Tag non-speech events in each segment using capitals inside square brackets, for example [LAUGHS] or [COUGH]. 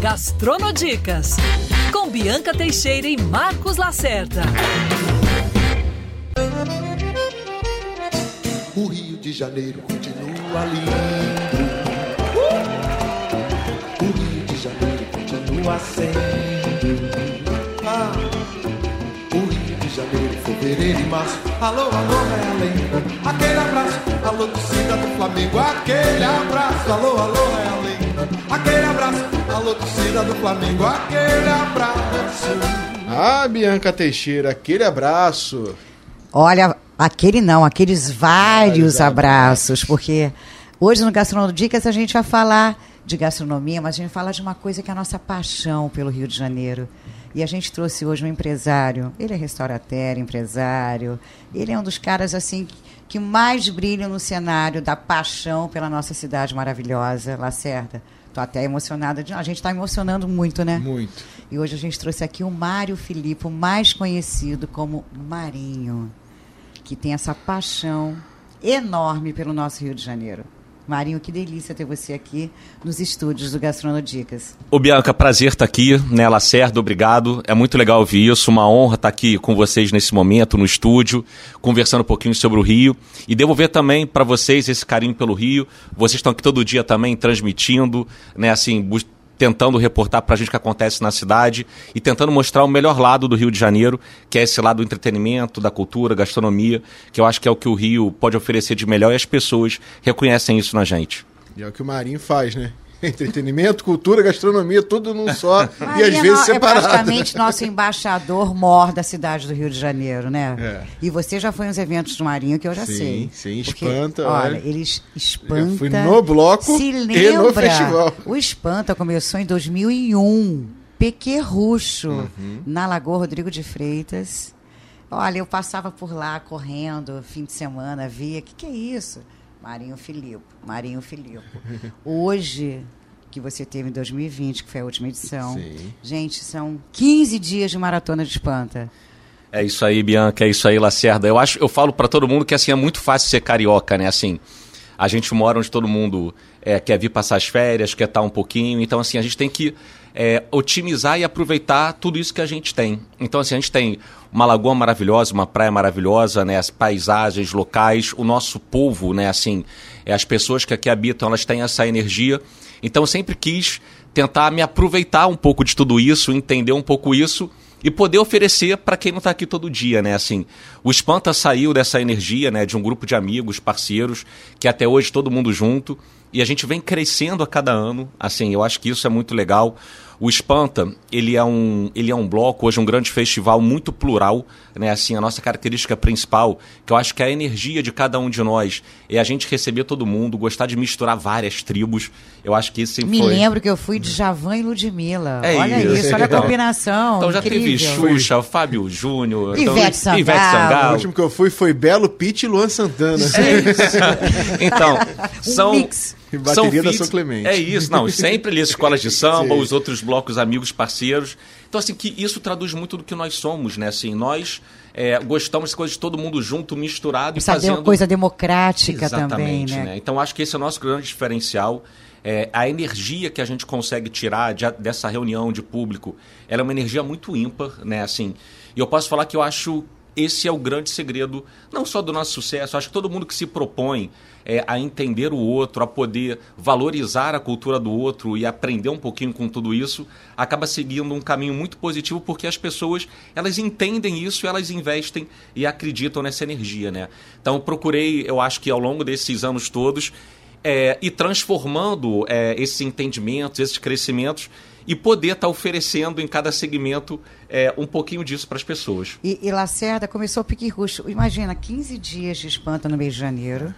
Gastronodicas, com Bianca Teixeira e Marcos Lacerda. O Rio de Janeiro continua lindo. O Rio de Janeiro continua sendo. Janeiro, fevereiro e março. Alô, alô, Realengo. Aquele abraço, alô, torcida do Flamengo. Aquele abraço, alô, alô, Realengo. Aquele abraço, alô, torcida do Flamengo. Aquele abraço. Ah, Bianca Teixeira, aquele abraço. Olha, aquele não, aqueles vários Vários abraços, porque hoje no Gastronodicas a gente vai falar de gastronomia, mas a gente fala de uma coisa que é a nossa paixão pelo Rio de Janeiro. E a gente trouxe hoje um empresário. Ele é restaurateur, empresário. Ele é um dos caras assim que mais brilham no cenário da paixão pela nossa cidade maravilhosa, Lacerda. Tô até emocionada. De... A gente está emocionando muito, né? Muito. E hoje a gente trouxe aqui o Mário Filipe, mais conhecido como Marinho, que tem essa paixão enorme pelo nosso Rio de Janeiro. Marinho, que delícia ter você aqui nos estúdios do Gastronodicas. Ô Bianca, prazer estar aqui, né, Lacerda, obrigado. É muito legal ouvir isso, uma honra estar aqui com vocês nesse momento, no estúdio, conversando um pouquinho sobre o Rio. E devolver também para vocês esse carinho pelo Rio. Vocês estão aqui todo dia também transmitindo, né, assim, tentando reportar para a gente o que acontece na cidade e tentando mostrar o melhor lado do Rio de Janeiro, que é esse lado do entretenimento, da cultura, gastronomia, que eu acho que é o que o Rio pode oferecer de melhor e as pessoas reconhecem isso na gente. E é o que o Marinho faz, né? [LAUGHS] Entretenimento, cultura, gastronomia, tudo num só. e às vezes é separado. praticamente nosso embaixador mor da cidade do Rio de Janeiro, né? É. E você já foi nos eventos do Marinho, que eu já Sim, sei. sim, Porque, espanta, Olha, eles espanta. Eu fui no bloco se e no lembra, festival. O Espanta começou em 2001, Pequerrucho, Uhum. na Lagoa Rodrigo de Freitas. Olha, eu passava por lá correndo, fim de semana, via, o que, que é isso? Marinho Filipe, Marinho Filipe. Hoje, que você teve em 2020, que foi a última edição, Sim. gente, são 15 dias de maratona de espanta. É isso aí, Bianca, é isso aí, Lacerda. Eu acho, eu falo pra todo mundo que assim é muito fácil ser carioca, né? Assim, a gente mora onde todo mundo é, quer vir passar as férias, quer estar um pouquinho. Então, assim, a gente tem que é, otimizar e aproveitar tudo isso que a gente tem. Então, assim, a gente tem uma lagoa maravilhosa, uma praia maravilhosa, né? As paisagens locais, o nosso povo, né? Assim, é, as pessoas que aqui habitam, elas têm essa energia. Então, eu sempre quis tentar me aproveitar um pouco de tudo isso, entender um pouco isso e poder oferecer para quem não está aqui todo dia, né? Assim, o Espanta saiu dessa energia, né, de um grupo de amigos, parceiros, que até hoje todo mundo junto, e a gente vem crescendo a cada ano. Assim, eu acho que isso é muito legal. O Espanta, ele é um, ele é um bloco, hoje um grande festival muito plural, né? Assim, a nossa característica principal, que eu acho que é a energia de cada um de nós, é a gente receber todo mundo, gostar de misturar várias tribos. Eu acho que isso sempre Me foi. lembro que eu fui de Javan e Ludmilla. É olha isso. isso, olha a Então- combinação. Então já teve incrível. Xuxa, Fábio Júnior, então, Ivete Sangalo. Ivete O último que eu fui foi Belo Pitt e Luan Santana. [LAUGHS] Então, são. mix. E bateria da feats- São Clemente. É isso, não. Sempre ali as escolas de [LAUGHS] samba, Sim. os outros blocos amigos, parceiros. Então, assim, que isso traduz muito do que nós somos, né? Assim, nós é, gostamos de coisas de todo mundo junto, misturado Essa e fazendo. de- coisa democrática Exatamente, também, né? Então acho que esse é o nosso grande diferencial. É, a energia que a gente consegue tirar de- dessa reunião de público, ela é uma energia muito ímpar, né? Assim, e eu posso falar que eu acho esse é o grande segredo, não só do nosso sucesso, acho que todo mundo que se propõe é, a entender o outro, a poder valorizar a cultura do outro e aprender um pouquinho com tudo isso, acaba seguindo um caminho muito positivo porque as pessoas elas entendem isso elas investem e acreditam nessa energia, né? Então procurei, eu acho que ao longo desses anos todos, é, e transformando é, esses entendimentos, esses crescimentos e poder estar oferecendo em cada segmento é, um pouquinho disso para as pessoas. E, e Lacerda começou o Pique. Imagina, 15 dias de espanta no mês de janeiro.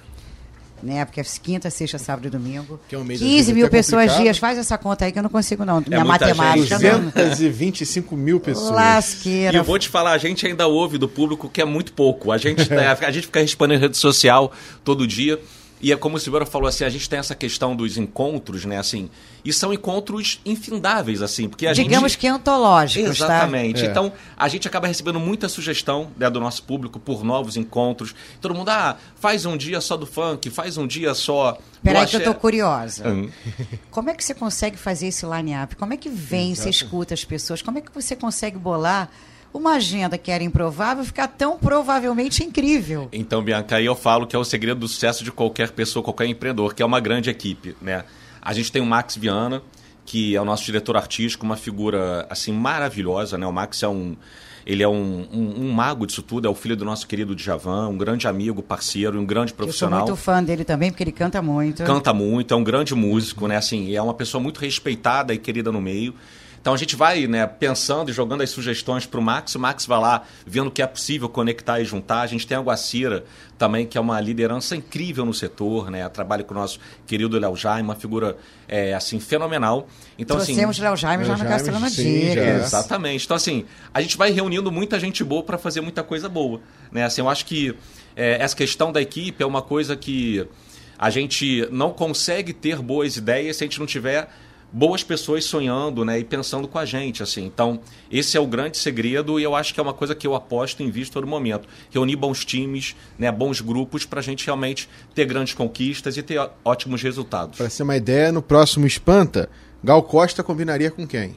Né? Porque é quinta, sexta, sábado e domingo. Que é um mês, às 15 vezes, mil pessoas complicado. dias. Faz essa conta aí que eu não consigo, não. Minha muita matemática gente. não. 225 mil pessoas. E Lasqueira. eu vou te falar, a gente ainda ouve do público que é muito pouco. A gente, [LAUGHS] tá- a gente fica respondendo em rede social todo dia. E é como o Silveira falou assim, a gente tem essa questão dos encontros, né, assim, e são encontros infindáveis, assim, porque a Digamos gente... que antológicos, Exatamente. tá? É. Então, a gente acaba recebendo muita sugestão né, do nosso público por novos encontros. Todo mundo, ah, faz um dia só do funk, faz um dia só do Peraí que eu tô curiosa. Hum. [LAUGHS] Como é que você consegue fazer esse line-up? Como é que vem, você escuta as pessoas? Como é que você consegue bolar uma agenda que era improvável ficar tão provavelmente incrível? Então, Bianca, aí eu falo que é o segredo do sucesso de qualquer pessoa, qualquer empreendedor, que é uma grande equipe, né? A gente tem o Max Viana, que é o nosso diretor artístico, uma figura, assim, maravilhosa, né? O Max é um... Ele é um, um, um mago disso tudo, é o filho do nosso querido Djavan, um grande amigo, parceiro, um grande Eu sou profissional. muito fã dele também, porque ele canta muito. Canta muito, é um grande músico, né? Assim, é uma pessoa muito respeitada e querida no meio. Então a gente vai, né, pensando e jogando as sugestões para o Max, o Max vai lá vendo o que é possível conectar e juntar. A gente tem a Guacira também, que é uma liderança incrível no setor, né? Trabalha com o nosso querido Léo Jaime, uma figura é, assim fenomenal. Então Trouxemos assim, Léo Jaime já Léo no já. Dicas. Exatamente. Então, assim, a gente vai reunindo muita gente boa para fazer muita coisa boa. Né? Assim, eu acho que é, essa questão da equipe é uma coisa que a gente não consegue ter boas ideias se a gente não tiver boas pessoas sonhando né, e pensando com a gente. assim. Então, esse é o grande segredo e eu acho que é uma coisa que eu aposto em visto todo momento. Reunir bons times, né, bons grupos para a gente realmente ter grandes conquistas e ter ótimos resultados. Pra ser uma ideia, no próximo Espanta, Gal Costa combinaria com quem?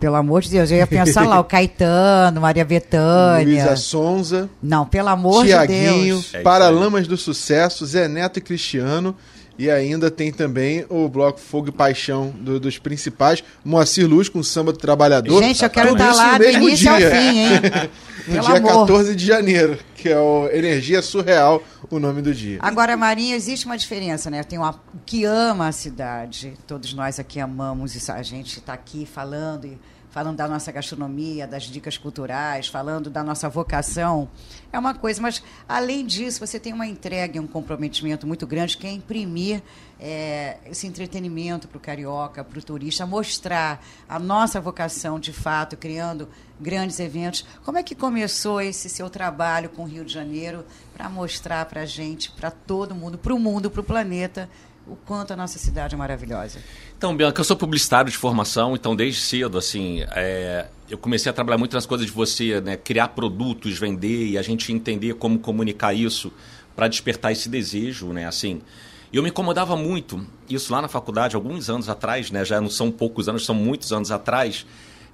Pelo amor de Deus, eu ia pensar lá, o [LAUGHS] Caetano, Maria Bethânia. Luísa Sonza, Não, pelo amor de Tiaguinho, Deus. É isso Paralamas do Sucesso, Zé Neto e Cristiano. E ainda tem também o bloco Fogo e Paixão do- dos principais, Moacir Luz com Samba do Trabalhador. Gente, eu quero estar isso lá do início ao dia. fim, hein? [LAUGHS] No Pelo dia amor. 14 de janeiro, que é o Energia Surreal, o nome do dia. Agora, Marinha, existe uma diferença, né? Tem uma o que ama a cidade. Todos nós aqui amamos isso. A gente está aqui falando e falando da nossa gastronomia, das dicas culturais, falando da nossa vocação. É uma coisa, mas além disso, você tem uma entrega e um comprometimento muito grande que é imprimir é, esse entretenimento para o carioca, para o turista, mostrar a nossa vocação de fato, criando grandes eventos. Como é que começou esse seu trabalho com o Rio de Janeiro para mostrar para a gente, para todo mundo, para o mundo, para o planeta, o quanto a nossa cidade é maravilhosa? Então, Bianca, eu sou publicitário de formação, então desde cedo, assim, é, eu comecei a trabalhar muito nas coisas de você, né, criar produtos, vender e a gente entender como comunicar isso para despertar esse desejo, né, assim. E eu me incomodava muito, isso lá na faculdade, alguns anos atrás, né, já não são poucos anos, são muitos anos atrás,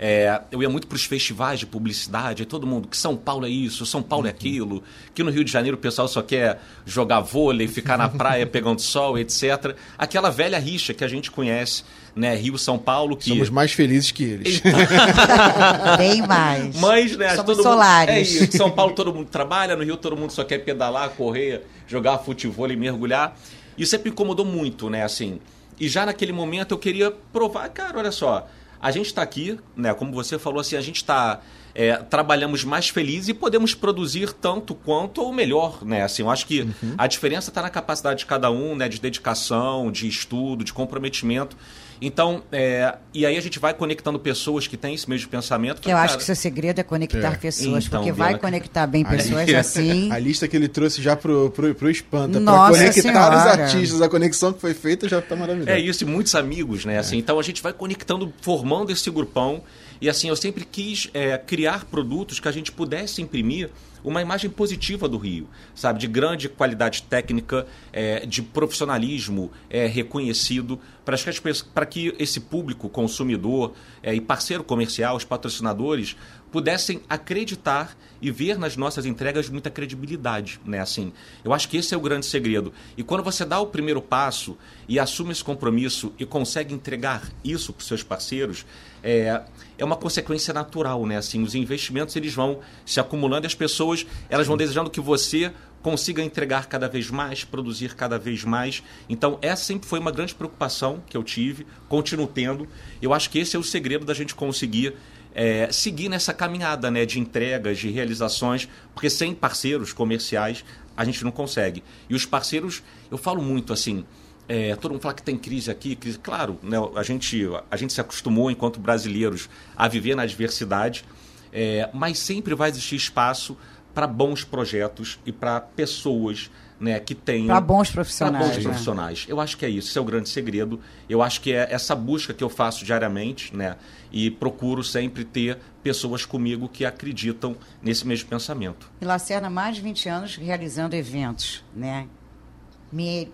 é, eu ia muito para os festivais de publicidade, e todo mundo, que São Paulo é isso, São Paulo é aquilo, que no Rio de Janeiro o pessoal só quer jogar vôlei, ficar na praia [LAUGHS] pegando sol, etc. Aquela velha rixa que a gente conhece, né? Rio São Paulo, que. Somos mais felizes que eles. [LAUGHS] Bem mais. Mas, né, Somos todo mundo- solares. é isso. São Paulo todo mundo trabalha, no Rio todo mundo só quer pedalar, correr, jogar futebol e mergulhar. Isso sempre me incomodou muito, né, assim. E já naquele momento eu queria provar, cara, olha só, a gente está aqui, né, como você falou assim, a gente está é, trabalhamos mais felizes e podemos produzir tanto quanto ou melhor, né? Assim, eu acho que a diferença está na capacidade de cada um, né? De dedicação, de estudo, de comprometimento. Então, é, e aí a gente vai conectando pessoas que têm esse mesmo pensamento. Que eu acho cara, que seu segredo é conectar É. pessoas, Então, porque vai conectar bem pessoas Aí- assim. [LAUGHS] A lista que ele trouxe já pro, pro, pro Espanta, Nossa pra conectar Senhora. os artistas, a conexão que foi feita já tá maravilhosa. É isso, e muitos amigos, né? Assim, então a gente vai conectando, formando esse grupão. E assim, eu sempre quis é, criar produtos que a gente pudesse imprimir uma imagem positiva do Rio, sabe? De grande qualidade técnica, é, de profissionalismo é, reconhecido, para que, esse público consumidor é, e parceiro comercial, os patrocinadores, pudessem acreditar e ver nas nossas entregas muita credibilidade, né? Assim, eu acho que esse é o grande segredo. E quando você dá o primeiro passo e assume esse compromisso e consegue entregar isso para os seus parceiros, é, é uma consequência natural, né? Assim, os investimentos eles vão se acumulando e as pessoas elas vão desejando que você consiga entregar cada vez mais, produzir cada vez mais. Então, essa sempre foi uma grande preocupação que eu tive, continuo tendo. Eu acho que esse é o segredo da gente conseguir é, seguir nessa caminhada né, de entregas, de realizações, porque sem parceiros comerciais a gente não consegue. E os parceiros, eu falo muito assim, é, todo mundo fala que tem crise aqui, crise. Claro, né, a, gente, a gente se acostumou, enquanto brasileiros, a viver na diversidade, é, mas sempre vai existir espaço para bons projetos e para pessoas né, que tenham. Para bons Para profissionais. bons né? profissionais. Eu acho que é isso, esse é o grande segredo. Eu acho que é essa busca que eu faço diariamente, né? E procuro sempre ter pessoas comigo que acreditam nesse mesmo pensamento. E Lacerda, mais de 20 anos realizando eventos, né?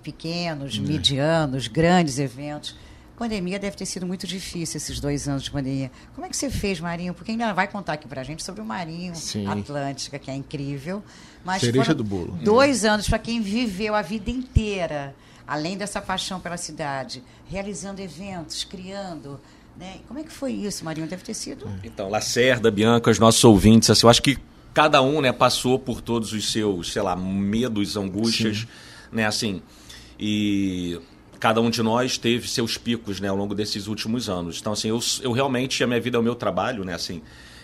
Pequenos, medianos, grandes eventos. Pandemia deve ter sido muito difícil esses dois anos de pandemia. Como é que você fez, Marinho? Porque ainda vai contar aqui pra gente sobre o Marinho Sim. Atlântica, que é incrível. Mas Cereja do bolo. Dois anos para quem viveu a vida inteira, além dessa paixão pela cidade, realizando eventos, criando. Né? Como é que foi isso, Marinho? Deve ter sido. Então, Lacerda, Bianca, os nossos ouvintes, assim, eu acho que cada um, né, passou por todos os seus, sei lá, medos, angústias, né, assim, e cada um de nós teve seus picos, né, ao longo desses últimos anos. Então, assim, eu, eu realmente, a minha vida é o meu trabalho, né, assim,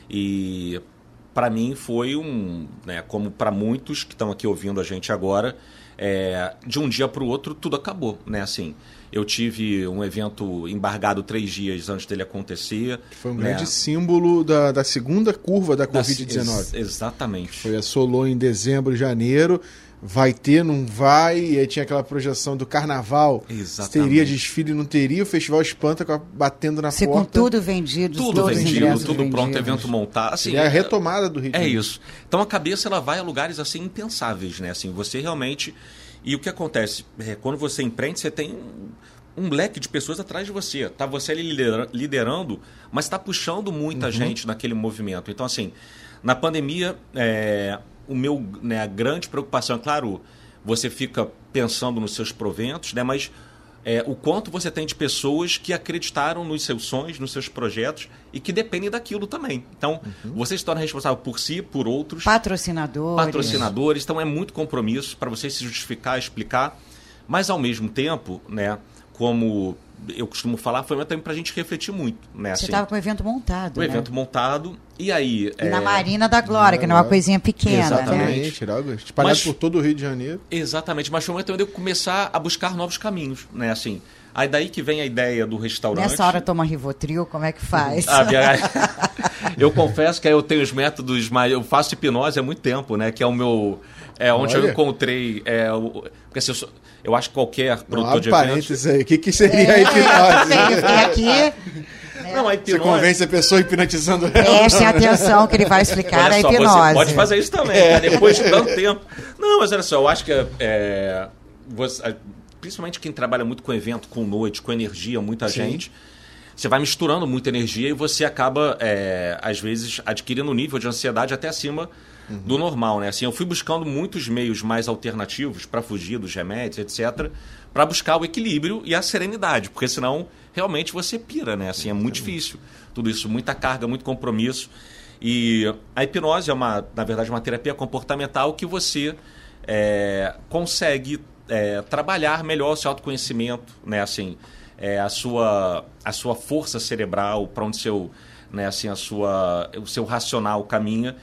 e para mim foi um, né, como para muitos que estão aqui ouvindo a gente agora, é, de um dia para o outro tudo acabou, né, assim. Eu tive um evento embargado três dias antes dele acontecer. Foi um né? grande símbolo da, da segunda curva da Da- Covid-19. ex- exatamente. Foi assolou em dezembro, janeiro. Vai ter, não vai. E aí tinha aquela projeção do carnaval. Se Exatamente. teria desfile, não teria. O festival espanta com batendo na Você com porta. tudo vendido, Tudo vendido, tudo pronto, vendidos. evento montado. Assim, Seria a retomada do ritmo. É isso. Então a cabeça ela vai a lugares assim impensáveis, né? Assim, você realmente e o que acontece é, quando você empreende, você tem um, leque de pessoas atrás de você. Tá você ali lidera- liderando, mas está puxando muita gente naquele movimento. Então assim, na pandemia, é, o meu né, a grande preocupação, é claro, você fica pensando nos seus proventos, né? Mas é, o quanto você tem de pessoas que acreditaram nos seus sonhos, nos seus projetos e que dependem daquilo também. Então, você se torna responsável por si, por outros, Patrocinadores. patrocinadores. Então, é muito compromisso para você se justificar, explicar. Mas, ao mesmo tempo, né, como eu costumo falar, foi também para a gente refletir muito. Né, Você assim, estava com o evento montado, o né? evento montado. E aí. E na é, Marina da Glória, que não é uma coisinha pequena, né? Exatamente. Algo Espalhado Mas- por todo o Rio de Janeiro. Exatamente, mas foi o momento onde eu começar a buscar novos caminhos, né? Assim, aí daí que vem a ideia do restaurante. Nessa hora toma Rivotril, como é que faz? Ah, [LAUGHS] eu confesso que aí eu tenho os métodos, mas eu faço hipnose há muito tempo, né? Que é o meu. É onde eu Olha. encontrei. É, o- porque assim, eu, sou- eu acho que qualquer produtor de eventos. parênteses aí. O que, que seria a É, eu hipnose? fiquei aqui. [LAUGHS] Não, a Você hipnose. convence a pessoa hipnotizando ela. Prestem atenção que ele vai explicar Olha a só, hipnose. você pode fazer isso também, tá? depois de tanto tempo. Não, mas olha só, eu acho que é, você- a- principalmente quem trabalha muito com evento, com noite, com energia, muita Sim. gente, você vai misturando muita energia e você acaba, é, às vezes, adquirindo um nível de ansiedade até acima do normal, né? Assim, eu fui buscando muitos meios mais alternativos para fugir dos remédios, etc., para buscar o equilíbrio e a serenidade, porque senão realmente você pira, né? Assim, é muito difícil. Tudo isso, muita carga, muito compromisso. E a hipnose é uma, na verdade, uma terapia comportamental que você é, consegue é, trabalhar melhor o seu autoconhecimento, né? Assim, é, a sua a sua força cerebral, para onde seu, né? Assim, a sua o seu racional caminha.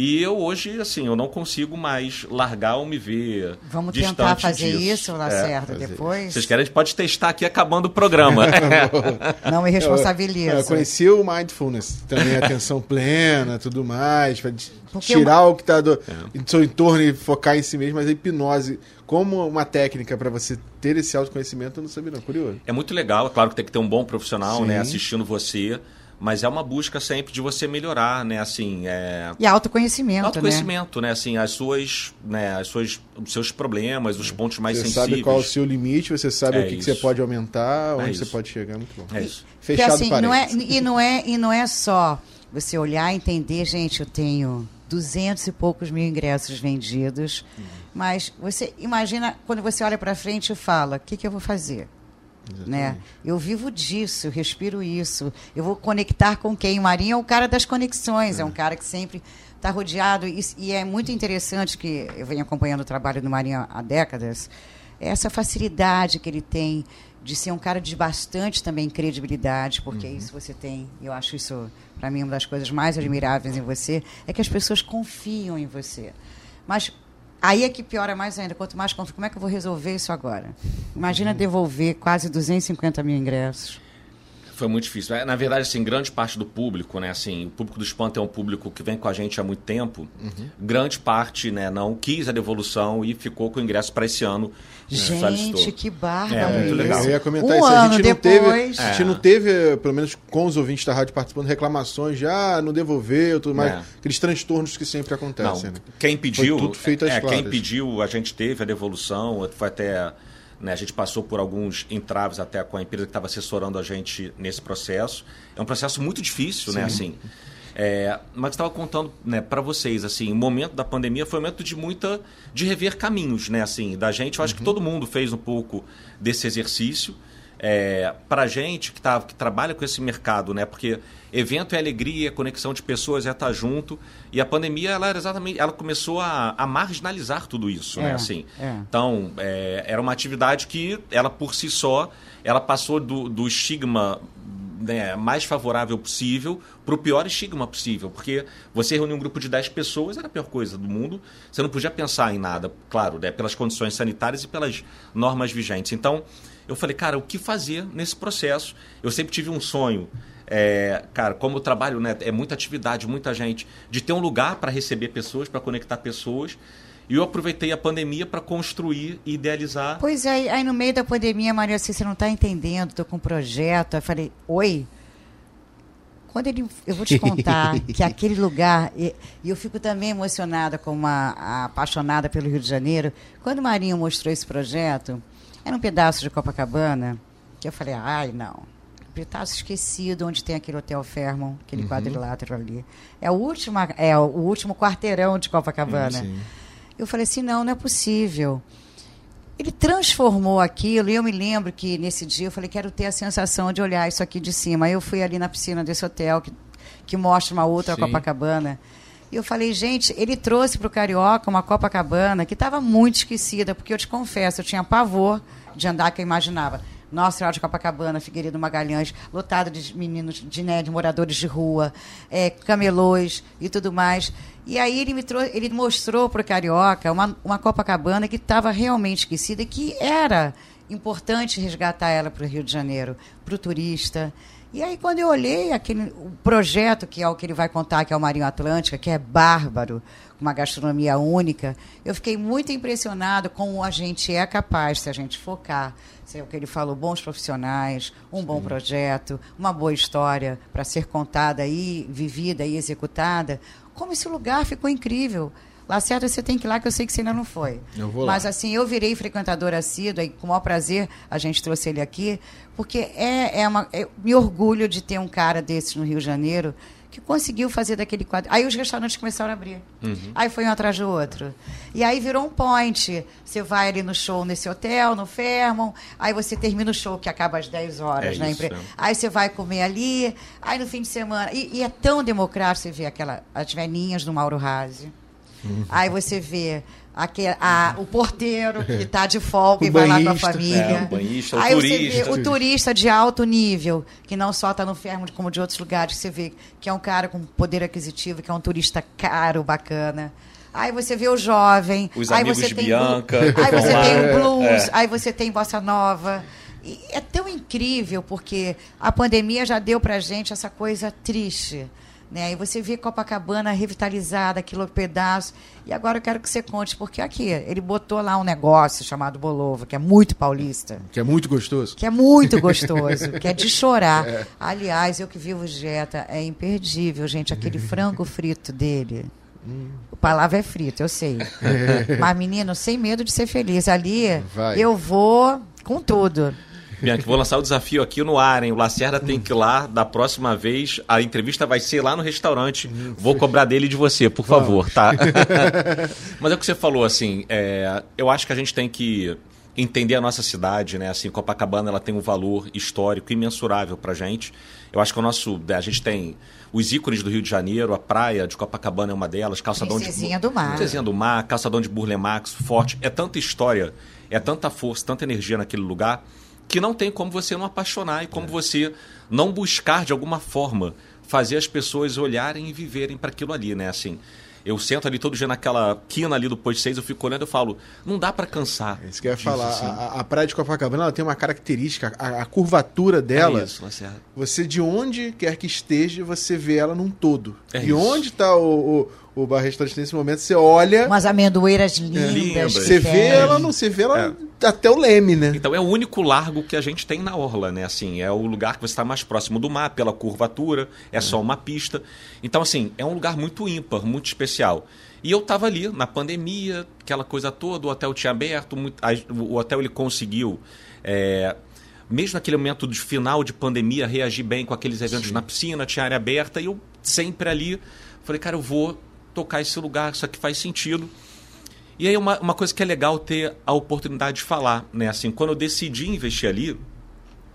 E eu hoje, assim, eu não consigo mais largar ou me ver Vamos tentar fazer disso. isso, É. Lacerda, fazer. depois? Vocês querem, a gente pode testar aqui acabando o programa. [LAUGHS] Não me responsabiliza. Eu conheci o mindfulness, também atenção plena, tudo mais, para tirar o que está do, É. do seu entorno e focar em si mesmo, mas a hipnose como uma técnica para você ter esse autoconhecimento, eu não sabia não, curioso. É muito legal, é claro que tem que ter um bom profissional, Sim. né, assistindo você, mas é uma busca sempre de você melhorar, né, assim, é... E autoconhecimento, autoconhecimento, né? assim, as suas, né, as suas, os seus problemas, os pontos mais Você sensíveis. sabe qual é o seu limite, você sabe É o que, que você pode aumentar, onde isso. você pode chegar, muito bom. É isso. né? Fechado assim, não é, e, não é, e não é só você olhar e entender, gente, eu tenho duzentos e poucos mil ingressos vendidos, mas você imagina quando você olha para frente e fala, o que, que eu vou fazer? Né? Eu vivo disso, eu respiro isso. Eu vou conectar com quem? O Marinho é o cara das conexões, é, um cara que sempre está rodeado. E, e é muito interessante que eu venho acompanhando o trabalho do Marinho há décadas, essa facilidade que ele tem de ser um cara de bastante também credibilidade, porque isso você tem, eu acho isso, para mim, uma das coisas mais admiráveis em você, é que as pessoas confiam em você. Mas Aí é que piora mais ainda. Quanto mais como é que eu vou resolver isso agora? Imagina devolver quase 250 mil ingressos. Foi muito difícil. É, Na verdade, assim, grande parte do público, né? Assim, o público do espanto é um público que vem com a gente há muito tempo. Grande parte, né, não quis a devolução e ficou com o ingresso para esse ano. né, Gente, que bárbaro. É, muito legal. Eu ia comentar Um isso. A ano gente não depois. teve, a gente não teve, pelo menos com os ouvintes da rádio participando, reclamações de ah, não devolveu, tudo mais. É. Aqueles transtornos que sempre acontecem, Não, né? quem pediu, Foi tudo feito às é, quem pediu, a gente teve a devolução, foi até, né, a gente passou por alguns entraves até com a empresa que estava assessorando a gente nesse processo. É um processo muito difícil, né, assim. É, mas estava contando, né, para vocês, assim, o momento da pandemia foi um momento de muita, de rever caminhos, né, assim, da gente. Eu acho que todo mundo fez um pouco desse exercício. É, para gente que, tá, que trabalha com esse mercado, né? Porque evento é alegria, conexão de pessoas é estar junto. E a pandemia, ela era exatamente, ela começou a, a marginalizar tudo isso, né? É, Assim, é. então, é, era uma atividade que ela por si só, ela passou do, do estigma né, mais favorável possível para o pior estigma possível. Porque você reunir um grupo de 10 pessoas era a pior coisa do mundo. Você não podia pensar em nada, claro, né, pelas condições sanitárias e pelas normas vigentes. Então, eu falei, cara, o que fazer nesse processo? Eu sempre tive um sonho. é, cara, como eu trabalho, né, é muita atividade, muita gente, de ter um lugar para receber pessoas, para conectar pessoas. E eu aproveitei a pandemia para construir e idealizar. Pois é, aí no meio da pandemia, Maria, assim, você não está entendendo, estou com um projeto. Aí eu falei, oi? Quando ele, eu vou te contar [LAUGHS] que aquele lugar, e, e eu fico também emocionada como uma a apaixonada pelo Rio de Janeiro, quando o Marinho mostrou esse projeto, era um pedaço de Copacabana, que eu falei, ai não, um pedaço esquecido onde tem aquele Hotel Fairmont, aquele quadrilátero ali. É o último, é o último quarteirão de Copacabana. Sim. Eu falei assim, não, não é possível. Ele transformou aquilo, e eu me lembro que nesse dia eu falei, quero ter a sensação de olhar isso aqui de cima. Aí eu fui ali na piscina desse hotel, que, que mostra uma outra Sim. Copacabana. E eu falei, gente, ele trouxe para o Carioca uma Copacabana que estava muito esquecida, porque eu te confesso, eu tinha pavor de andar que eu imaginava. Nossa Senhora de Copacabana, Figueiredo Magalhães, lotado de meninos, de, né, de moradores de rua, é, camelôs e tudo mais. E aí ele me trouxe, ele mostrou para o Carioca uma, uma Copacabana que estava realmente esquecida e que era importante resgatar ela para o Rio de Janeiro, para o turista. E aí, quando eu olhei aquele o projeto, que é o que ele vai contar, que é o Marinho Atlântica, que é bárbaro, uma gastronomia única, eu fiquei muito impressionado como a gente é capaz, se a gente focar, se é o que ele falou, bons profissionais, um bom projeto, uma boa história para ser contada e vivida e executada, como esse lugar ficou incrível. Lacerda, você tem que ir lá, que eu sei que você ainda não foi. Eu vou lá. Mas assim, eu virei frequentadora assídua e com o maior prazer a gente trouxe ele aqui, porque é, é uma, eu me orgulho de ter um cara desses no Rio de Janeiro que conseguiu fazer daquele quadro. Aí os restaurantes começaram a abrir. Aí foi um atrás do outro. E aí virou um point. Você vai ali no show nesse hotel, no Fairmont, aí você termina o show que acaba às 10 horas, É né? isso. Aí você vai comer ali, aí no fim de semana. E, e é tão democrático, você vê aquela, as velhinhas do Mauro Razzi. Aí você vê aque- a- o porteiro que está de folga [LAUGHS] O e vai lá com a banhista. família. É, o banhista, o Aí você turista. vê o turista de alto nível, que não só está no fermo como de outros lugares, você vê que é um cara com poder aquisitivo, que é um turista caro, bacana. Aí você vê o jovem, Os aí amigos você de tem Bianca, blu- [LAUGHS] aí você tem o [LAUGHS] blues, É. aí você tem bossa nova. E é tão incrível porque a pandemia já deu pra gente essa coisa triste. Né? E você vê Copacabana revitalizada, aquilo pedaço. E agora eu quero que você conte, porque aqui, ele botou lá um negócio chamado Bolovo, que é muito paulista, Que é muito gostoso. que é muito gostoso, que é de [LAUGHS] chorar. Aliás, eu que vivo dieta, é imperdível, gente, aquele frango frito dele. A palavra é frito, eu sei. [LAUGHS] Mas, menino, sem medo de ser feliz. Ali, Vai. eu vou com tudo. Bianca, vou lançar o desafio aqui no ar, hein? O Lacerda tem que ir lá, da próxima vez, a entrevista vai ser lá no restaurante. Vou cobrar dele e de você, por favor, tá? [LAUGHS] Mas é o que você falou, assim, é, eu acho que a gente tem que entender a nossa cidade, né? Assim, Copacabana, ela tem um valor histórico imensurável pra gente. Eu acho que o nosso, a gente tem os ícones do Rio de Janeiro, a praia de Copacabana é uma delas, calçadão Princesinha de do Mar. Princesinha do Mar, calçadão de Burlemax, forte, é tanta história, é tanta força, tanta energia naquele lugar que não tem como você não apaixonar e como você não buscar de alguma forma fazer as pessoas olharem e viverem para aquilo ali, né? Assim, Eu sento ali todo dia naquela quina ali do posto 6, eu fico olhando e falo, não dá para cansar. É isso que eu ia falar. assim. A, a praia de Copacabana ela tem uma característica, a, a curvatura dela. É isso, Lacerda. Você de onde quer que esteja, você vê ela num todo. É e isso. onde está o, o, o bar restaurante nesse momento, você olha, Umas amendoeiras lindas. lindas. que você vê tem. ela, não, você vê ela até o leme, né? Então é o único largo que a gente tem na orla, né? Assim, é o lugar que você está mais próximo do mar, pela curvatura, é só uma pista. Então, assim, é um lugar muito ímpar, muito especial. E eu estava ali na pandemia, aquela coisa toda, o hotel tinha aberto, muito- a- o hotel ele conseguiu, é, mesmo naquele momento de final de pandemia, reagir bem com aqueles eventos na piscina, tinha área aberta, e eu sempre ali falei, cara, eu vou tocar esse lugar, isso aqui faz sentido. E aí uma, uma coisa que é legal ter a oportunidade de falar, né? Assim, quando eu decidi investir ali,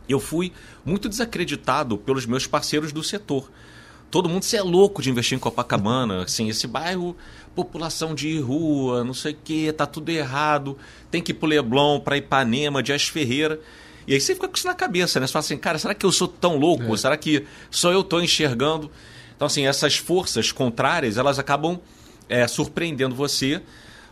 eu fui muito desacreditado pelos meus parceiros do setor. Todo mundo se é louco de investir em Copacabana, assim, esse bairro, população de rua, não sei o quê, tá tudo errado, tem que ir pro Leblon, pra Ipanema, Dias Ferreira. E aí você fica com isso na cabeça, né? Você fala assim, cara, será que eu sou tão louco? Será que só eu tô enxergando? Então, assim, essas forças contrárias, elas acabam é, surpreendendo você.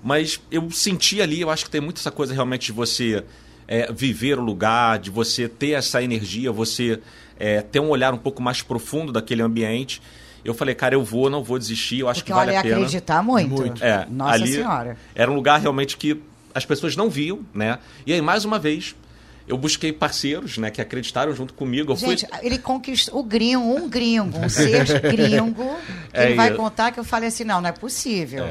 Mas eu senti ali, eu acho que tem muito essa coisa realmente de você é, viver o lugar, de você ter essa energia, você é, ter um olhar um pouco mais profundo daquele ambiente. Eu falei, cara, eu vou, não vou desistir, eu acho Porque que vale a pena. acreditar muito. Muito. É, Nossa ali Senhora. Era um lugar realmente que as pessoas não viam, né? E aí, mais uma vez, eu busquei parceiros, né, que acreditaram junto comigo. Eu fui- Gente, ele conquistou o gringo, um gringo, um ser [LAUGHS] gringo, que É, ele vai e- contar que eu falei assim, não, não é possível.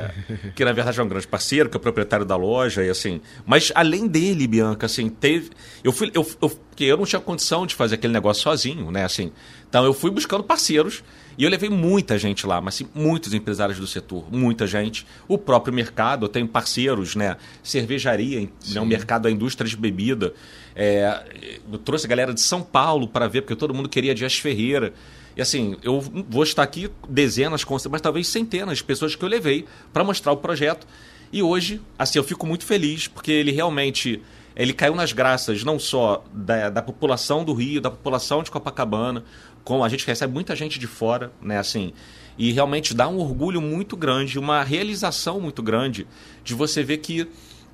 que na verdade é um grande parceiro, que é o proprietário da loja e assim. Mas além dele, Bianca, assim, teve. Eu fui. Eu, eu, porque eu não tinha condição de fazer aquele negócio sozinho, né? Assim. Então eu fui buscando parceiros e eu levei muita gente lá, mas assim, muitos empresários do setor, muita gente. O próprio mercado, eu tenho parceiros, né? Cervejaria, né? o mercado da indústria de bebida. É, eu trouxe a galera de São Paulo para ver, porque todo mundo queria Dias Ferreira. E assim, eu vou estar aqui dezenas, mas talvez centenas de pessoas que eu levei para mostrar o projeto. E hoje, assim, eu fico muito feliz porque ele realmente ele caiu nas graças não só da, da população do Rio, da população de Copacabana, como a gente recebe muita gente de fora, né, assim, e realmente dá um orgulho muito grande, uma realização muito grande de você ver que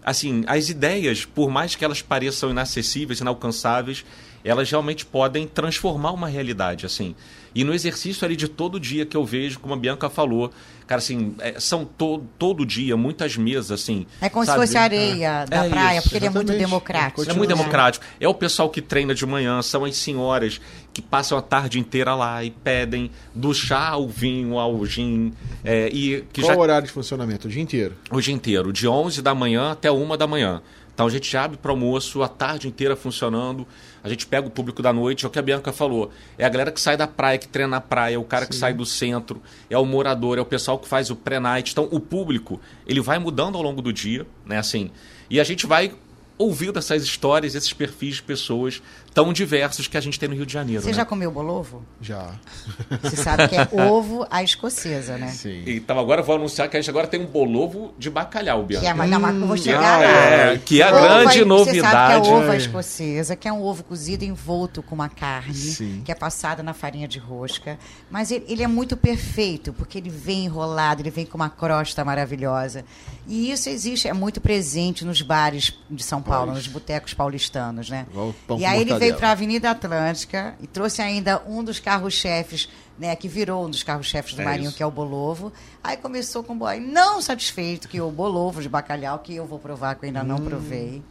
assim, as ideias, por mais que elas pareçam inacessíveis, inalcançáveis, elas realmente podem transformar uma realidade, assim. E no exercício ali de todo dia que eu vejo, como a Bianca falou, cara, assim, é, são to todo dia, muitas mesas, assim. É como sabe? se fosse a areia da É praia, isso, porque ele é muito democrático. É muito democrático. É o pessoal que treina de manhã, são as senhoras que passam a tarde inteira lá e pedem do chá ao vinho, ao gin, é, e que Qual já o horário de funcionamento? O dia inteiro. o dia inteiro, de 11 da manhã até 1 da manhã. Então a gente abre para almoço, a tarde inteira funcionando. A gente pega o público da noite, é o que a Bianca falou. É a galera que sai da praia, que treina na praia, é o cara que sai do centro, é o morador, é o pessoal que faz o pré-night. Então o público, ele vai mudando ao longo do dia, né, assim. E a gente vai ouvindo essas histórias, esses perfis de pessoas tão diversos que a gente tem no Rio de Janeiro, Você né? já comeu bolovo? Já. Você sabe que é [LAUGHS] ovo à escocesa, né? Sim. Então agora eu vou anunciar que a gente agora tem um bolovo de bacalhau, Bianca. Que é, mas não, mas eu vou chegar ah, lá. é, que é a Ovo grande Você novidade. sabe que é ovo à É. escocesa, que é um ovo cozido envolto com uma carne, Sim. que é passada na farinha de rosca. Mas ele, ele é muito perfeito, porque ele vem enrolado, ele vem com uma crosta maravilhosa. E isso existe, é muito presente nos bares de São Paulo, nos botecos paulistanos, né? Igual pão E aí ele. Veio para a Avenida Atlântica e trouxe ainda um dos carros-chefes, né, que virou um dos carros-chefes do É Marinho, isso. que é o Bolovo. Aí começou com o boy não satisfeito que o Bolovo de bacalhau, que eu vou provar, que eu ainda não provei.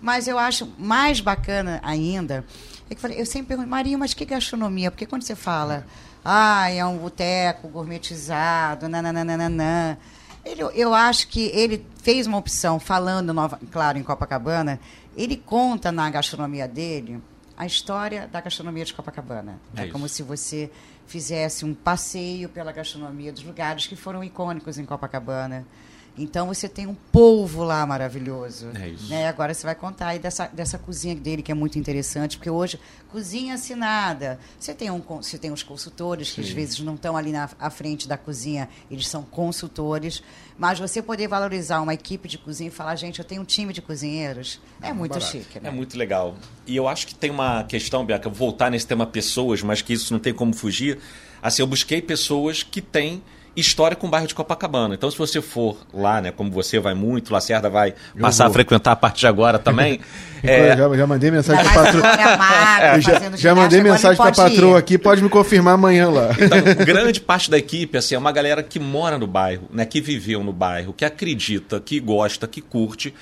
Mas eu acho mais bacana ainda, é que eu falei, eu sempre pergunto, Marinho, mas que gastronomia? Porque quando você fala, ah, é um boteco gourmetizado, nananana, ele, eu acho que ele fez uma opção, falando, nova, claro, em Copacabana, ele conta na gastronomia dele a história da gastronomia de Copacabana. É É, como se você fizesse um passeio pela gastronomia dos lugares que foram icônicos em Copacabana. Então você tem um polvo lá maravilhoso. É isso. Né? Agora você vai contar aí dessa, dessa cozinha dele, que é muito interessante, porque hoje, cozinha assinada. Você tem, um, você tem os consultores, que às vezes não estão ali na à frente da cozinha, eles são consultores. Mas você poder valorizar uma equipe de cozinha e falar, gente, eu tenho um time de cozinheiros, é muito barato. chique, né? É muito legal. E eu acho que tem uma questão, Bianca, vou voltar nesse tema pessoas, mas que isso não tem como fugir. Assim, eu busquei pessoas que têm história com o bairro de Copacabana. Então, se você for lá, né, como você vai muito, Lacerda vai passar a frequentar a partir de agora também. [LAUGHS] é... já, já, mandei mensagem para a patroa. já, já mandei mensagem para a patroa aqui, pode me confirmar amanhã lá. Então, [LAUGHS] grande parte da equipe assim, é uma galera que mora no bairro, né, que viveu no bairro, que acredita, que gosta, que curte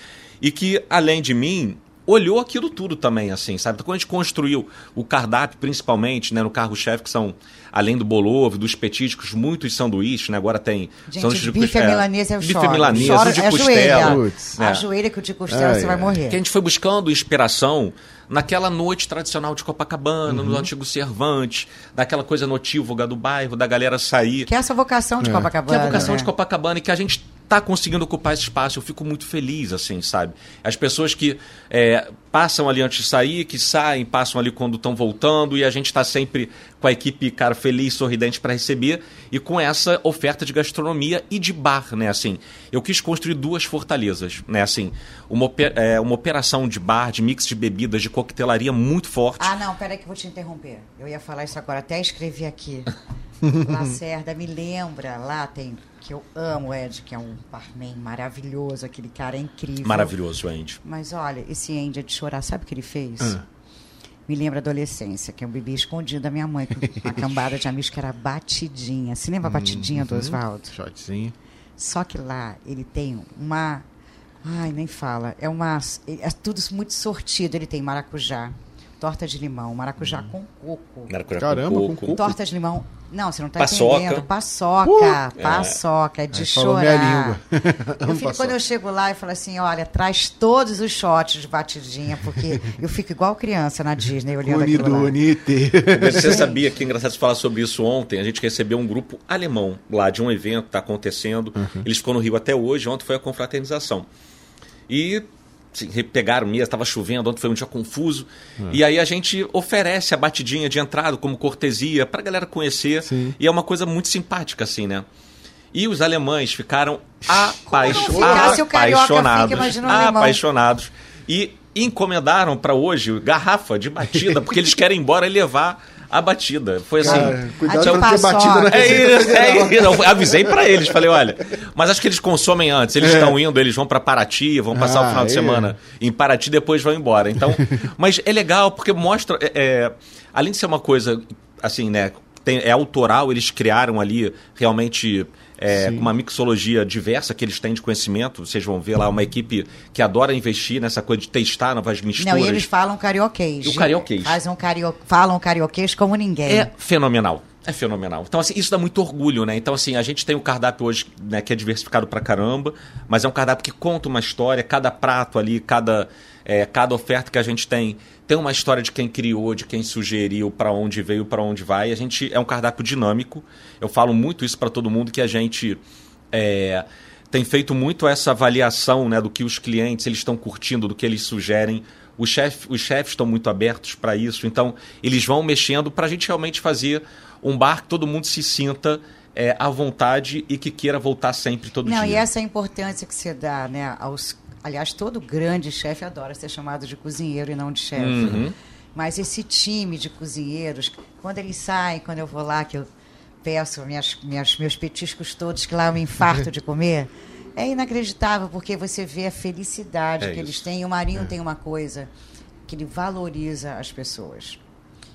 e que, além de mim, olhou aquilo tudo também, assim, sabe? Então, quando a gente construiu o cardápio, principalmente, né, no carro-chefe, que são, além do bolovo, dos petiscos, muitos sanduíches, né? Agora tem Gente, sanduíche de bife é, milanesa eu bife choro. milanesa, choro, de é costela. Joelha. É. A joelha que o de costela é, você vai morrer. Que a gente foi buscando inspiração naquela noite tradicional de Copacabana, uhum. no antigo Cervantes, daquela coisa notívaga do bairro, da galera sair. Que é essa vocação de Copacabana. Que é a vocação né? de Copacabana e que a gente está conseguindo ocupar esse espaço. Eu fico muito feliz, assim, sabe? As pessoas que é, passam ali antes de sair, que saem, passam ali quando estão voltando, e a gente está sempre com a equipe, cara, feliz, sorridente para receber, e com essa oferta de gastronomia e de bar, né? Assim, eu quis construir duas fortalezas, né? Assim, uma, é, uma operação de bar, de mix de bebidas, de coquetelaria muito forte. Ah, não, peraí que eu vou te interromper. Eu ia falar isso agora, até escrevi aqui. [LAUGHS] Lacerda, me lembra, lá tem que eu amo o Ed, que é um barman maravilhoso, aquele cara é incrível. Maravilhoso, Andy. Mas olha, esse Andy é de chorar, sabe o que ele fez? Ah. Me lembra a adolescência, que eu bebi escondido da minha mãe, com uma [LAUGHS] cambada de amigos que era batidinha. Se lembra a batidinha uhum. do Oswaldo? Shotzinho. Só que lá ele tem uma. Ai, nem fala. É uma. É tudo muito sortido. Ele tem maracujá, torta de limão, maracujá hum. com coco. Maracujá Caramba, com coco. Torta de limão não, você não está paçoca. entendendo. Paçoca. Uh, paçoca, é, é de Aí chorar. Minha língua. [LAUGHS] eu fico, quando eu chego lá e falo assim, olha, traz todos os shots de batidinha, porque eu fico igual criança na Disney olhando aquilo lá. Você [LAUGHS] sabia que é engraçado você falar sobre isso ontem? A gente recebeu um grupo alemão lá de um evento que está acontecendo. Uhum. Eles ficam no Rio até hoje. Ontem foi a confraternização. E assim, pegaram mesmo, estava chovendo, ontem foi um dia confuso. É. E aí a gente oferece a batidinha de entrada como cortesia para a galera conhecer. Sim. E é uma coisa muito simpática, assim, né? E os alemães ficaram apaixo apaixonados. Fica, apaixonados. E encomendaram para hoje garrafa de batida, porque eles querem ir embora e levar a batida. Foi assim. Cara, cuidado pra não ter batida na é isso, é isso. Avisei para eles, falei, olha, mas acho que eles consomem antes. Eles é. estão indo, eles vão para Paraty, vão passar ah, o final de é. semana em Paraty, depois vão embora. Então, [LAUGHS] mas é legal porque mostra, é, é, além de ser uma coisa assim, né, tem, é autoral, eles criaram ali realmente é, com uma mixologia diversa que eles têm de conhecimento. Vocês vão ver lá uma equipe que adora investir nessa coisa de testar novas misturas. Não, e eles falam carioquês. O carioquês. Fazem cario... Falam carioquês como ninguém. É fenomenal. É fenomenal. Então, assim, isso dá muito orgulho, né? Então, assim, a gente tem um cardápio hoje né, que é diversificado pra caramba, mas é um cardápio que conta uma história, cada prato ali, cada, é, cada oferta que a gente tem tem uma história de quem criou, de quem sugeriu, para onde veio, para onde vai. A gente é um cardápio dinâmico. Eu falo muito isso para todo mundo que a gente é, tem feito muito essa avaliação né, do que os clientes eles estão curtindo, do que eles sugerem. Os, chef, os chefes estão muito abertos para isso, então eles vão mexendo para a gente realmente fazer um bar que todo mundo se sinta é, à vontade e que queira voltar sempre todo Não, dia. E essa é a importância que você dá né, aos Aliás, todo grande chefe adora ser chamado de cozinheiro e não de chefe. Uhum. Mas esse time de cozinheiros, quando eles saem, quando eu vou lá, que eu peço minhas, minhas, meus petiscos todos, que lá eu me infarto de comer, é inacreditável, porque você vê a felicidade é que isso. eles têm. E o Marinho é. tem uma coisa, que ele valoriza as pessoas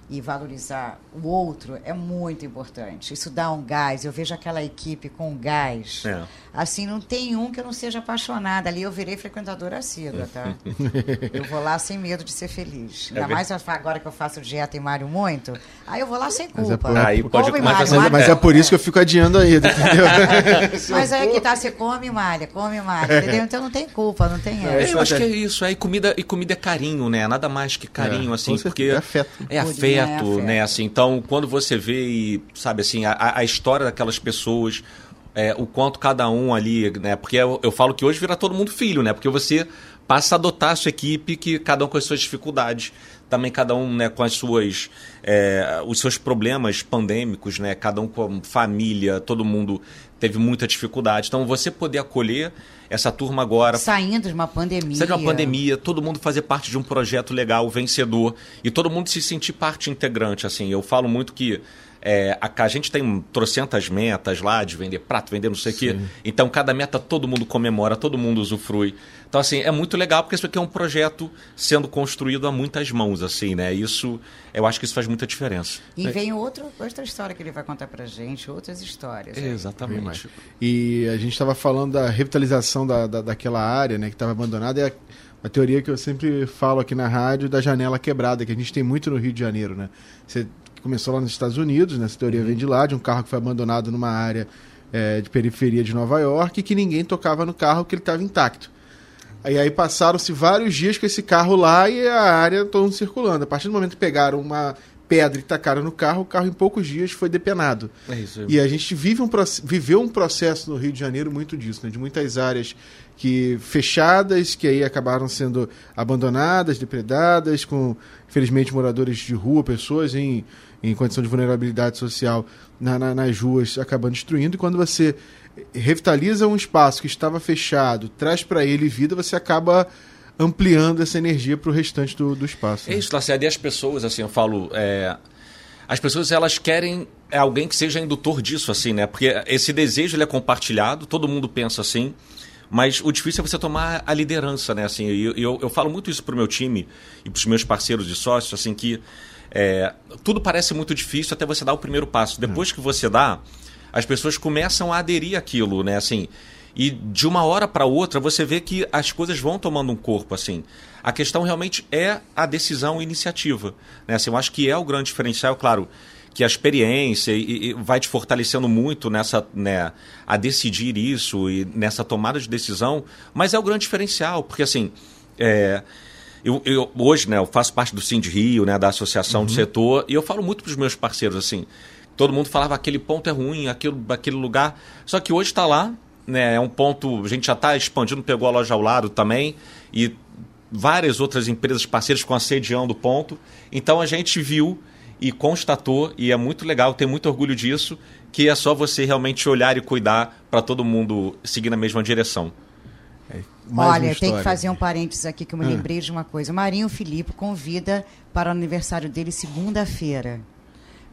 e valorizar o outro é muito importante. Isso dá um gás. Eu vejo aquela equipe com gás. É. Assim, não tem um que eu não seja apaixonada. Ali eu virei frequentadora assídua, tá? [LAUGHS] eu vou lá sem medo de ser feliz. É Ainda mais agora que eu faço dieta e Mário muito. Aí eu vou lá sem culpa. Mas é por, pode, mas, Mário, mas, mas é por isso que eu fico adiando ainda, entendeu? [LAUGHS] mas aí que tá, você come malha, come malha, entendeu? Então não tem culpa, não tem é, essa. Eu acho que é isso. É, e, comida, e comida é carinho, né? Nada mais que carinho, é, assim, porque... É afeto. É afeto afeto, é afeto, né? Assim, então, quando você vê e, sabe, assim, a, a história daquelas pessoas, é, o quanto cada um ali, né? Porque eu, eu, falo que hoje vira todo mundo filho, né? Porque você passa a adotar a sua equipe, que cada um com as suas dificuldades, também cada um né, com as suas, é, os seus problemas pandêmicos, né, cada um com família, todo mundo teve muita dificuldade. Então, você poder acolher essa turma agora. Saindo de uma pandemia. Saindo de uma pandemia, todo mundo fazer parte de um projeto legal, vencedor, e todo mundo se sentir parte integrante. Assim, eu falo muito que é, a, a, gente tem trocentas metas lá de vender prato, vender não sei o quê. Então, cada meta todo mundo comemora, todo mundo usufrui. Então, assim, é muito legal porque isso aqui é um projeto sendo construído a muitas mãos, assim, né? Isso, eu acho que isso faz muita diferença. E vem outro, outra história que ele vai contar pra gente, outras histórias. Aí. Exatamente. E a gente estava falando da revitalização da, da, daquela área, né, que estava abandonada. É a teoria que eu sempre falo aqui na rádio da janela quebrada, que a gente tem muito no Rio de Janeiro, né? Você começou lá nos Estados Unidos, né? Essa teoria uhum. vem de lá, de um carro que foi abandonado numa área é, de periferia de Nova York e que ninguém tocava no carro, que ele estava intacto. Aí, aí passaram-se vários dias com esse carro lá e a área todo circulando. A partir do momento que pegaram uma pedra e tacaram no carro, o carro em poucos dias foi depenado. É isso, E a gente vive um, viveu um processo no Rio de Janeiro muito disso, né? de muitas áreas que fechadas, que aí acabaram sendo abandonadas, depredadas, com, infelizmente, moradores de rua, pessoas em, em condição de vulnerabilidade social na, na, nas ruas acabando destruindo. E quando você revitaliza um espaço que estava fechado, traz para ele vida, você acaba ampliando essa energia para o restante do, do espaço. É né? isso, Lacerda. E as pessoas, assim, eu falo. É... As pessoas elas querem é alguém que seja indutor disso, assim, né? Porque esse desejo ele é compartilhado, todo mundo pensa assim. Mas o difícil é você tomar a liderança, né? Assim, eu, eu, eu falo muito isso para o meu time e para os meus parceiros de sócios, assim, que é, tudo parece muito difícil até você dar o primeiro passo. Depois que você dá, as pessoas começam a aderir àquilo, né? Assim, e de uma hora para outra você vê que as coisas vão tomando um corpo, assim. A questão realmente é a decisão e iniciativa, né? Assim, eu acho que é o grande diferencial, claro que a experiência e, e vai te fortalecendo muito nessa né, a decidir isso e nessa tomada de decisão, mas é o grande diferencial, porque assim é, eu, eu, hoje né, eu faço parte do Sind Rio, né, da associação uhum. do setor, e eu falo muito para os meus parceiros assim, todo mundo falava aquele ponto é ruim, aquilo, aquele lugar. Só que hoje está lá, né? É um ponto. A gente já está expandindo, pegou a loja ao lado também. E várias outras empresas parceiras com assediando o ponto. Então a gente viu e constatou, e é muito legal, tenho muito orgulho disso, que é só você realmente olhar e cuidar para todo mundo seguir na mesma direção. É, Olha, tem que fazer um parênteses aqui que eu me ah. lembrei de uma coisa. Marinho Filipe convida para o aniversário dele segunda-feira.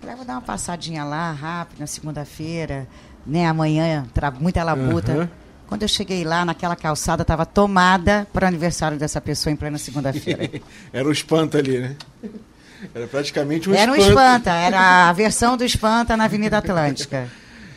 Falei, vou dar uma passadinha lá, rápido, na segunda-feira, né? Amanhã, muita labuta. Uhum. Quando eu cheguei lá, naquela calçada, estava tomada para o aniversário dessa pessoa em plena segunda-feira. [LAUGHS] Era o espanto ali, né? Era praticamente um era espanto. Era um espanta, era a versão do espanta na Avenida Atlântica.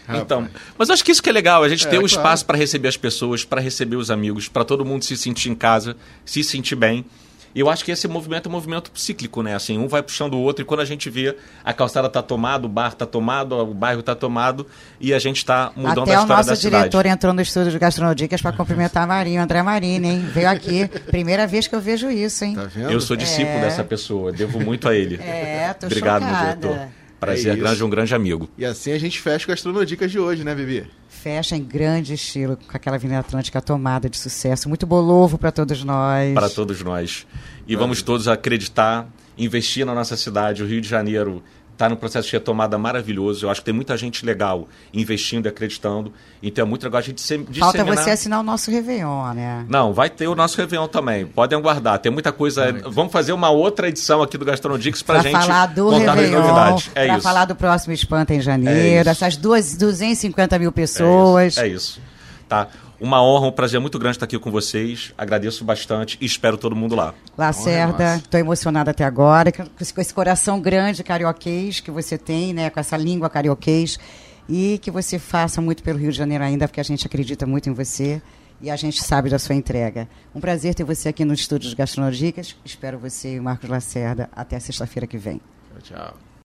Então, mas acho que isso que é legal, a gente é, ter um claro. espaço para receber as pessoas, para receber os amigos, para todo mundo se sentir em casa, se sentir bem. E eu acho que esse movimento é um movimento cíclico, né? Assim, um vai puxando o outro e quando a gente vê a calçada tá tomada, o bar tá tomado, o bairro tá tomado e a gente está mudando Até a história da cidade. Até o nosso diretor entrou no estúdio de Gastronodicas para cumprimentar a Marinho, André Marinho, hein? Veio aqui. Primeira vez que eu vejo isso, hein? Tá vendo? Eu sou discípulo é... dessa pessoa, devo muito a ele. É, tô Obrigado, chocada. meu diretor. Prazer é grande, um grande amigo. E assim a gente fecha com as Gastronodicas de hoje, né, Bibi? Fecha em grande estilo, com aquela Avenida Atlântica tomada de sucesso. Muito bolovo para todos nós. Para todos nós. E vamos todos acreditar, investir na nossa cidade. O Rio de Janeiro está no processo de retomada maravilhoso. Eu acho que tem muita gente legal investindo e acreditando. Então é muito legal a gente disseminar... Falta você assinar o nosso Réveillon, né? Não, vai ter o nosso Réveillon também. Podem aguardar. Tem muita coisa. Vamos fazer uma outra edição aqui do Gastronodix para a gente falar do contar Réveillon, novidades. É para falar do próximo Espanta em janeiro. É essas duas, 250 mil pessoas. É isso. É isso. Tá. Uma honra, um prazer muito grande estar aqui com vocês. Agradeço bastante e espero todo mundo lá. Lacerda, estou emocionada até agora, com esse coração grande carioquês que você tem, né, com essa língua carioquês, e que você faça muito pelo Rio de Janeiro ainda, porque a gente acredita muito em você e a gente sabe da sua entrega. Um prazer ter você aqui no Estúdio de Gastronodicas. Espero você e o Marcos Lacerda até sexta-feira que vem. Tchau, tchau.